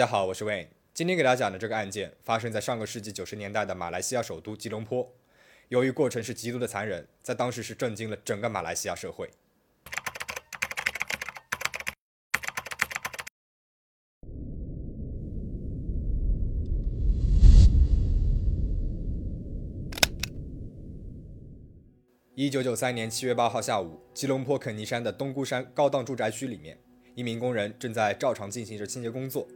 大家好，我是 Wayne。今天给大家讲的这个案件发生在上个世纪九十年代的马来西亚首都吉隆坡。由于过程是极度的残忍，在当时是震惊了整个马来西亚社会。一九九三年七月八号下午，吉隆坡肯尼山的东姑山高档住宅区里面，一名工人正在照常进行着清洁工作。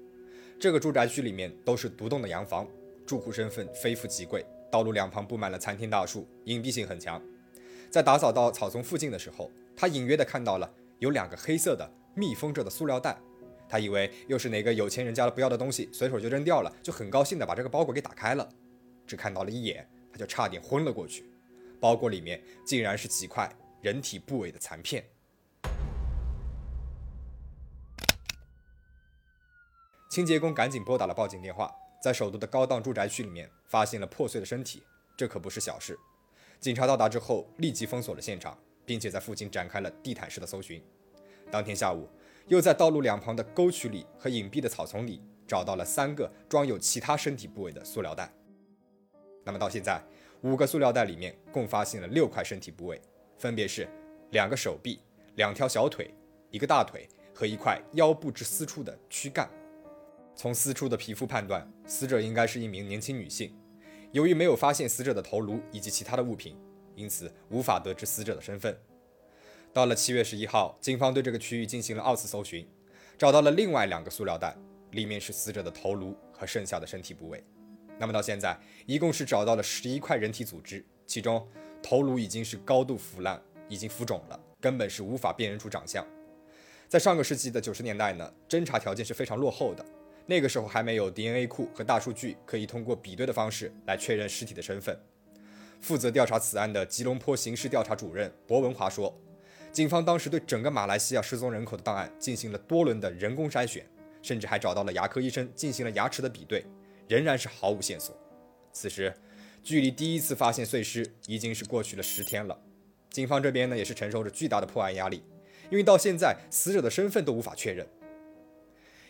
这个住宅区里面都是独栋的洋房，住户身份非富即贵，道路两旁布满了参天大树，隐蔽性很强。在打扫到草丛附近的时候，他隐约的看到了有两个黑色的密封着的塑料袋，他以为又是哪个有钱人家的不要的东西，随手就扔掉了，就很高兴的把这个包裹给打开了，只看到了一眼，他就差点昏了过去。包裹里面竟然是几块人体部位的残片。清洁工赶紧拨打了报警电话，在首都的高档住宅区里面发现了破碎的身体，这可不是小事。警察到达之后，立即封锁了现场，并且在附近展开了地毯式的搜寻。当天下午，又在道路两旁的沟渠里和隐蔽的草丛里找到了三个装有其他身体部位的塑料袋。那么到现在。五个塑料袋里面共发现了六块身体部位，分别是两个手臂、两条小腿、一个大腿和一块腰部至私处的躯干。从私处的皮肤判断，死者应该是一名年轻女性。由于没有发现死者的头颅以及其他的物品，因此无法得知死者的身份。到了七月十一号，警方对这个区域进行了二次搜寻，找到了另外两个塑料袋，里面是死者的头颅和剩下的身体部位。那么到现在，一共是找到了十一块人体组织，其中头颅已经是高度腐烂，已经浮肿了，根本是无法辨认出长相。在上个世纪的九十年代呢，侦查条件是非常落后的，那个时候还没有 DNA 库和大数据可以通过比对的方式来确认尸体的身份。负责调查此案的吉隆坡刑事调查主任博文华说，警方当时对整个马来西亚失踪人口的档案进行了多轮的人工筛选，甚至还找到了牙科医生进行了牙齿的比对。仍然是毫无线索。此时，距离第一次发现碎尸已经是过去了十天了。警方这边呢，也是承受着巨大的破案压力，因为到现在死者的身份都无法确认。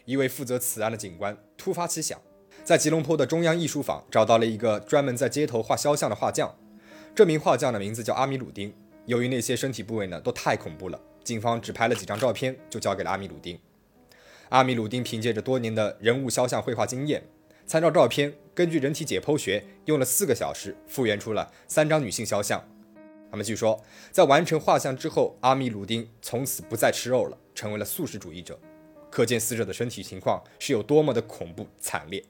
一位负责此案的警官突发奇想，在吉隆坡的中央艺术坊找到了一个专门在街头画肖像的画匠。这名画匠的名字叫阿米鲁丁。由于那些身体部位呢都太恐怖了，警方只拍了几张照片就交给了阿米鲁丁。阿米鲁丁凭借着多年的人物肖像绘画经验。参照照片，根据人体解剖学，用了四个小时复原出了三张女性肖像。那么据说，在完成画像之后，阿米鲁丁从此不再吃肉了，成为了素食主义者。可见死者的身体情况是有多么的恐怖惨烈。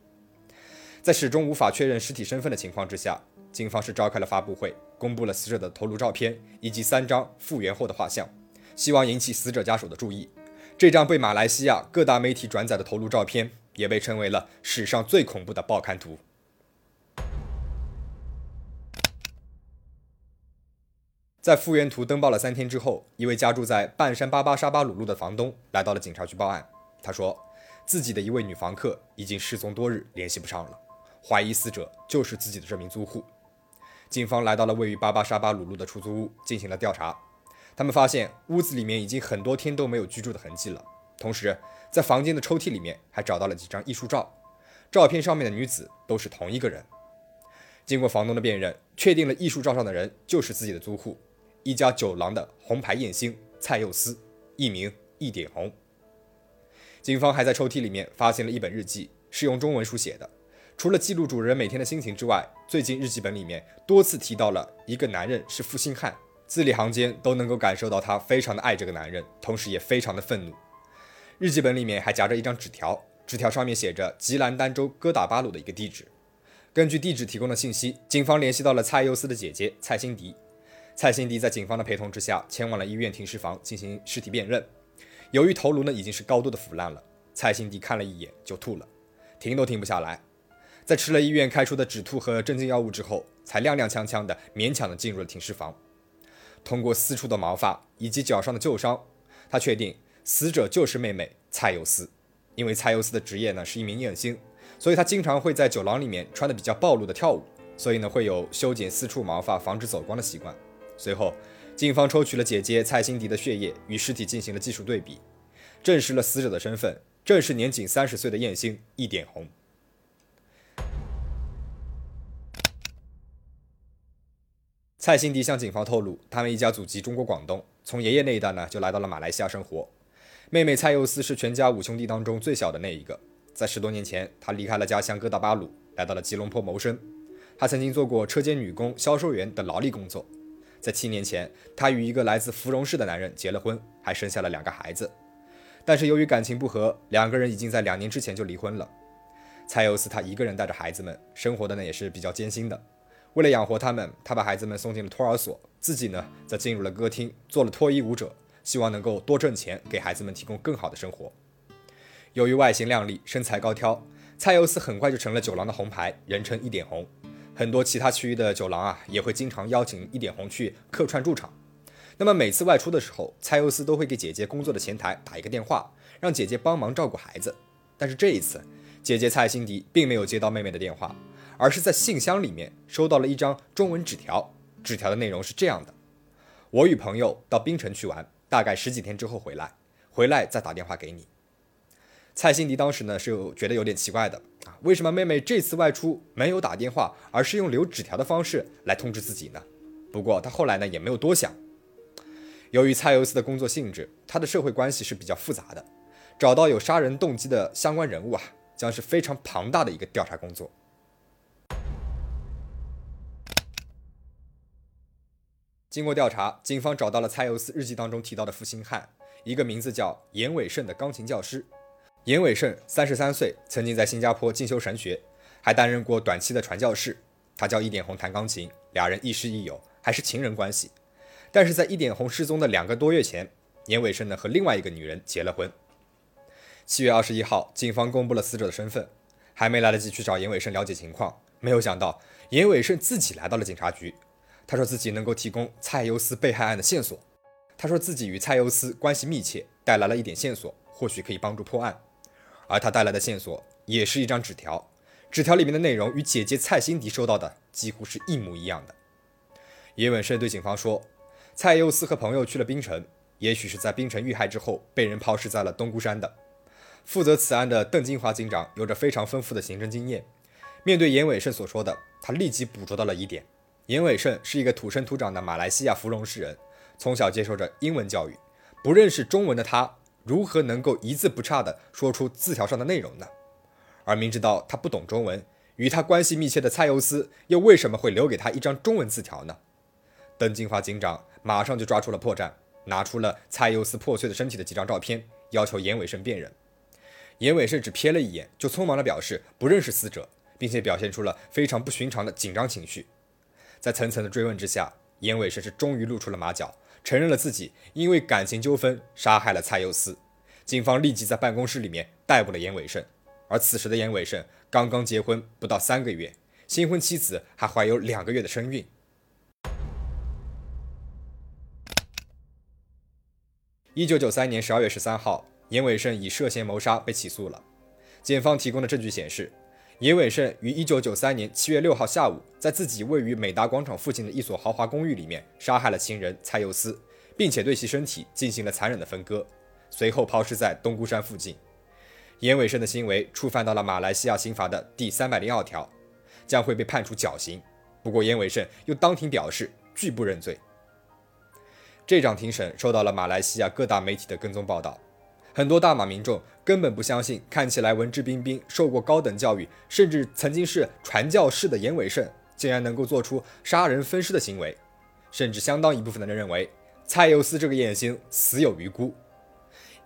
在始终无法确认尸体身份的情况之下，警方是召开了发布会，公布了死者的头颅照片以及三张复原后的画像，希望引起死者家属的注意。这张被马来西亚各大媒体转载的头颅照片。也被称为了史上最恐怖的报刊图。在复原图登报了三天之后，一位家住在半山巴巴沙巴鲁路的房东来到了警察局报案。他说，自己的一位女房客已经失踪多日，联系不上了，怀疑死者就是自己的这名租户。警方来到了位于巴巴沙巴鲁路的出租屋进行了调查，他们发现屋子里面已经很多天都没有居住的痕迹了，同时。在房间的抽屉里面还找到了几张艺术照，照片上面的女子都是同一个人。经过房东的辨认，确定了艺术照上的人就是自己的租户，一家酒廊的红牌艳星蔡佑思，艺名一点红。警方还在抽屉里面发现了一本日记，是用中文书写的。除了记录主人每天的心情之外，最近日记本里面多次提到了一个男人是负心汉，字里行间都能够感受到他非常的爱这个男人，同时也非常的愤怒。日记本里面还夹着一张纸条，纸条上面写着吉兰丹州哥打巴鲁的一个地址。根据地址提供的信息，警方联系到了蔡佑斯的姐姐蔡辛迪。蔡辛迪在警方的陪同之下，前往了医院停尸房进行尸体辨认。由于头颅呢已经是高度的腐烂了，蔡兴迪看了一眼就吐了，停都停不下来。在吃了医院开出的止吐和镇静药物之后，才踉踉跄跄的勉强的进入了停尸房。通过四处的毛发以及脚上的旧伤，他确定。死者就是妹妹蔡尤斯，因为蔡尤斯的职业呢是一名艳星，所以她经常会在酒廊里面穿的比较暴露的跳舞，所以呢会有修剪四处毛发防止走光的习惯。随后，警方抽取了姐姐蔡辛迪的血液与尸体进行了技术对比，证实了死者的身份正是年仅三十岁的艳星一点红。蔡兴迪向警方透露，他们一家祖籍中国广东，从爷爷那一代呢就来到了马来西亚生活。妹妹蔡佑思是全家五兄弟当中最小的那一个。在十多年前，她离开了家乡哥打巴鲁，来到了吉隆坡谋生。她曾经做过车间女工、销售员等劳力工作。在七年前，她与一个来自芙蓉市的男人结了婚，还生下了两个孩子。但是由于感情不和，两个人已经在两年之前就离婚了。蔡佑思她一个人带着孩子们，生活的呢也是比较艰辛的。为了养活他们，她把孩子们送进了托儿所，自己呢则进入了歌厅，做了脱衣舞者。希望能够多挣钱，给孩子们提供更好的生活。由于外形靓丽、身材高挑，蔡佑思很快就成了酒廊的红牌，人称一点红。很多其他区域的酒廊啊，也会经常邀请一点红去客串驻场。那么每次外出的时候，蔡佑思都会给姐姐工作的前台打一个电话，让姐姐帮忙照顾孩子。但是这一次，姐姐蔡欣迪并没有接到妹妹的电话，而是在信箱里面收到了一张中文纸条。纸条的内容是这样的：我与朋友到槟城去玩。大概十几天之后回来，回来再打电话给你。蔡欣迪当时呢是有觉得有点奇怪的啊，为什么妹妹这次外出没有打电话，而是用留纸条的方式来通知自己呢？不过他后来呢也没有多想。由于蔡尤斯的工作性质，他的社会关系是比较复杂的，找到有杀人动机的相关人物啊，将是非常庞大的一个调查工作。经过调查，警方找到了蔡尤斯日记当中提到的负心汉，一个名字叫严伟胜的钢琴教师。严伟胜三十三岁，曾经在新加坡进修神学，还担任过短期的传教士。他教一点红弹钢琴，俩人亦师亦友，还是情人关系。但是在一点红失踪的两个多月前，严伟胜呢和另外一个女人结了婚。七月二十一号，警方公布了死者的身份，还没来得及去找严伟胜了解情况，没有想到严伟胜自己来到了警察局。他说自己能够提供蔡尤斯被害案的线索。他说自己与蔡尤斯关系密切，带来了一点线索，或许可以帮助破案。而他带来的线索也是一张纸条，纸条里面的内容与姐姐蔡欣迪收到的几乎是一模一样的。叶文胜对警方说，蔡佑斯和朋友去了槟城，也许是在槟城遇害之后被人抛尸在了东姑山的。负责此案的邓金华警长有着非常丰富的刑侦经验，面对严伟胜所说的，他立即捕捉到了疑点。严伟胜是一个土生土长的马来西亚芙蓉市人，从小接受着英文教育，不认识中文的他，如何能够一字不差地说出字条上的内容呢？而明知道他不懂中文，与他关系密切的蔡尤斯又为什么会留给他一张中文字条呢？邓金华警长马上就抓出了破绽，拿出了蔡尤斯破碎的身体的几张照片，要求严伟胜辨认。严伟胜只瞥了一眼，就匆忙地表示不认识死者，并且表现出了非常不寻常的紧张情绪。在层层的追问之下，严伟胜是终于露出了马脚，承认了自己因为感情纠纷杀害了蔡佑思。警方立即在办公室里面逮捕了严伟胜。而此时的严伟胜刚刚结婚不到三个月，新婚妻子还怀有两个月的身孕。一九九三年十二月十三号，严伟胜以涉嫌谋杀被起诉了。检方提供的证据显示。严伟胜于1993年7月6号下午，在自己位于美达广场附近的一所豪华公寓里面杀害了情人蔡佑思，并且对其身体进行了残忍的分割，随后抛尸在东姑山附近。严伟胜的行为触犯到了马来西亚刑法的第三百零二条，将会被判处绞刑。不过，严伟胜又当庭表示拒不认罪。这场庭审受到了马来西亚各大媒体的跟踪报道。很多大马民众根本不相信，看起来文质彬彬、受过高等教育，甚至曾经是传教士的严伟胜，竟然能够做出杀人分尸的行为。甚至相当一部分的人认为，蔡佑斯这个艳星死有余辜。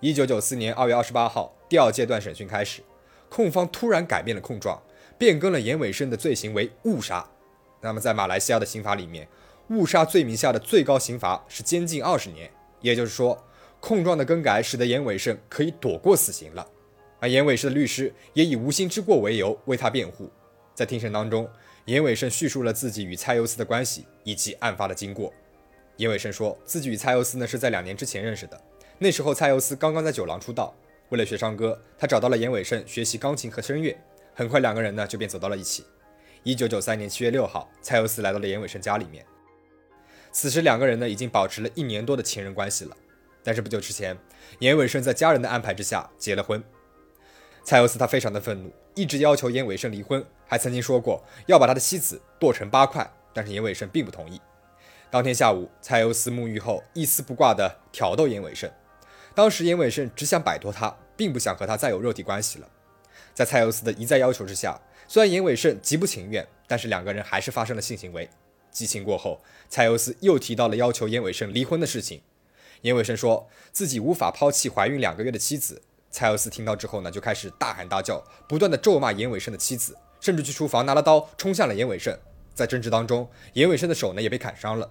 一九九四年二月二十八号，第二阶段审讯开始，控方突然改变了控状，变更了严伟胜的罪行为误杀。那么，在马来西亚的刑法里面，误杀罪名下的最高刑罚是监禁二十年，也就是说。控状的更改使得严伟胜可以躲过死刑了，而严伟胜的律师也以无心之过为由为他辩护。在庭审当中，严伟胜叙述了自己与蔡尤斯的关系以及案发的经过。严伟胜说自己与蔡尤斯呢是在两年之前认识的，那时候蔡尤斯刚刚在酒廊出道，为了学唱歌，他找到了严伟胜学习钢琴和声乐，很快两个人呢就便走到了一起。一九九三年七月六号，蔡尤斯来到了严伟胜家里面，此时两个人呢已经保持了一年多的情人关系了。但是不久之前，严伟胜在家人的安排之下结了婚。蔡尤斯他非常的愤怒，一直要求严伟胜离婚，还曾经说过要把他的妻子剁成八块，但是严伟胜并不同意。当天下午，蔡尤斯沐浴后一丝不挂的挑逗严伟胜，当时严伟胜只想摆脱他，并不想和他再有肉体关系了。在蔡尤斯的一再要求之下，虽然严伟胜极不情愿，但是两个人还是发生了性行为。激情过后，蔡尤斯又提到了要求严伟胜离婚的事情。严伟生说自己无法抛弃怀孕两个月的妻子。蔡尤斯听到之后呢，就开始大喊大叫，不断的咒骂严伟生的妻子，甚至去厨房拿了刀冲向了严伟胜。在争执当中，严伟胜的手呢也被砍伤了。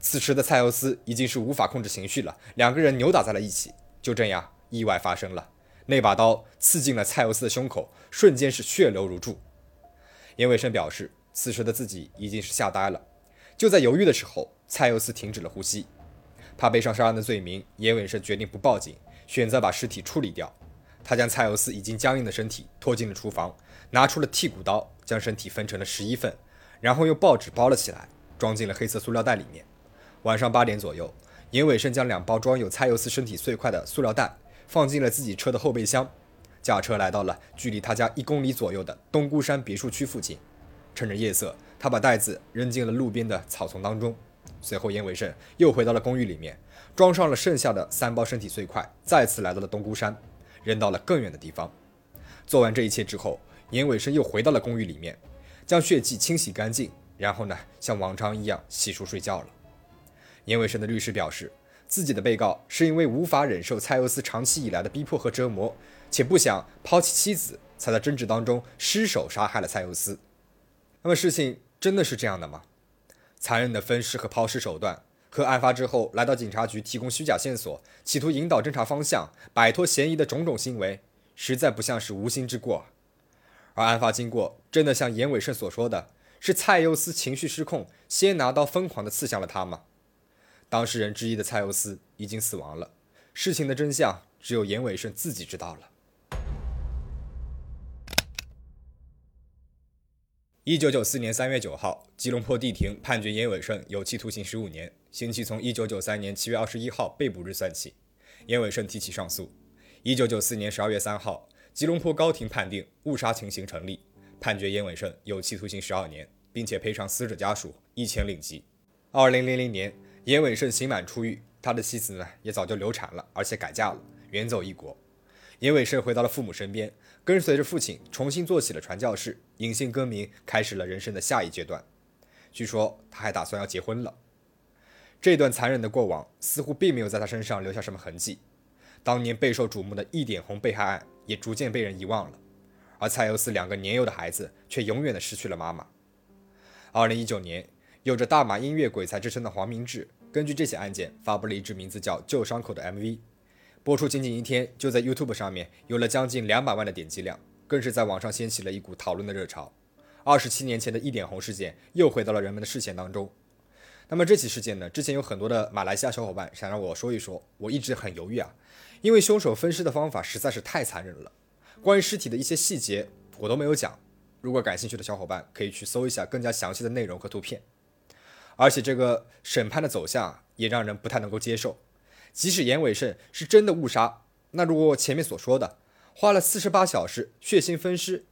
此时的蔡尤斯已经是无法控制情绪了，两个人扭打在了一起。就这样，意外发生了，那把刀刺进了蔡尤斯的胸口，瞬间是血流如注。严伟生表示，此时的自己已经是吓呆了。就在犹豫的时候，蔡尤斯停止了呼吸。怕背上杀人的罪名，严伟胜决定不报警。选择把尸体处理掉。他将蔡尤斯已经僵硬的身体拖进了厨房，拿出了剔骨刀，将身体分成了十一份，然后用报纸包了起来，装进了黑色塑料袋里面。晚上八点左右，严伟胜将两包装有蔡尤斯身体碎块的塑料袋放进了自己车的后备箱，驾车来到了距离他家一公里左右的东姑山别墅区附近。趁着夜色，他把袋子扔进了路边的草丛当中。随后，严伟胜又回到了公寓里面。装上了剩下的三包身体碎块，再次来到了东姑山，扔到了更远的地方。做完这一切之后，严伟生又回到了公寓里面，将血迹清洗干净，然后呢，像往常一样洗漱睡觉了。严伟生的律师表示，自己的被告是因为无法忍受蔡尤斯长期以来的逼迫和折磨，且不想抛弃妻子，才在争执当中失手杀害了蔡尤斯。那么事情真的是这样的吗？残忍的分尸和抛尸手段。和案发之后来到警察局提供虚假线索，企图引导侦查方向、摆脱嫌疑的种种行为，实在不像是无心之过。而案发经过真的像严伟胜所说的，是蔡尤斯情绪失控，先拿刀疯狂地刺向了他吗？当事人之一的蔡尤斯已经死亡了，事情的真相只有严伟胜自己知道了。一九九四年三月九号，吉隆坡地庭判决严伟胜有期徒刑十五年，刑期从一九九三年七月二十一号被捕日算起。严伟胜提起上诉。一九九四年十二月三号，吉隆坡高庭判定误杀情形成立，判决严伟胜有期徒刑十二年，并且赔偿死者家属一千令吉。二零零零年，严伟胜刑满出狱，他的妻子呢也早就流产了，而且改嫁了，远走异国。严伟胜回到了父母身边。跟随着父亲重新做起了传教士，隐姓更名，开始了人生的下一阶段。据说他还打算要结婚了。这段残忍的过往似乎并没有在他身上留下什么痕迹。当年备受瞩目的一点红被害案也逐渐被人遗忘了，而蔡尤斯两个年幼的孩子却永远的失去了妈妈。二零一九年，有着大马音乐鬼才之称的黄明志，根据这起案件发布了一支名字叫《旧伤口》的 MV。播出仅仅一天，就在 YouTube 上面有了将近两百万的点击量，更是在网上掀起了一股讨论的热潮。二十七年前的一点红事件又回到了人们的视线当中。那么这起事件呢？之前有很多的马来西亚小伙伴想让我说一说，我一直很犹豫啊，因为凶手分尸的方法实在是太残忍了。关于尸体的一些细节我都没有讲，如果感兴趣的小伙伴可以去搜一下更加详细的内容和图片。而且这个审判的走向也让人不太能够接受。即使严伟胜是真的误杀，那如果前面所说的花了四十八小时血腥分尸，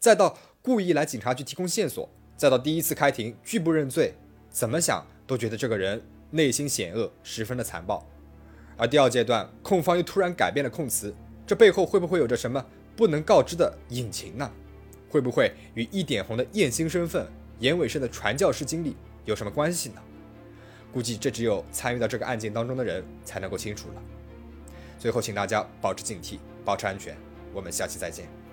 再到故意来警察局提供线索，再到第一次开庭拒不认罪，怎么想都觉得这个人内心险恶，十分的残暴。而第二阶段，控方又突然改变了控词，这背后会不会有着什么不能告知的隐情呢？会不会与一点红的艳星身份、严伟胜的传教士经历有什么关系呢？估计这只有参与到这个案件当中的人才能够清楚了。最后，请大家保持警惕，保持安全。我们下期再见。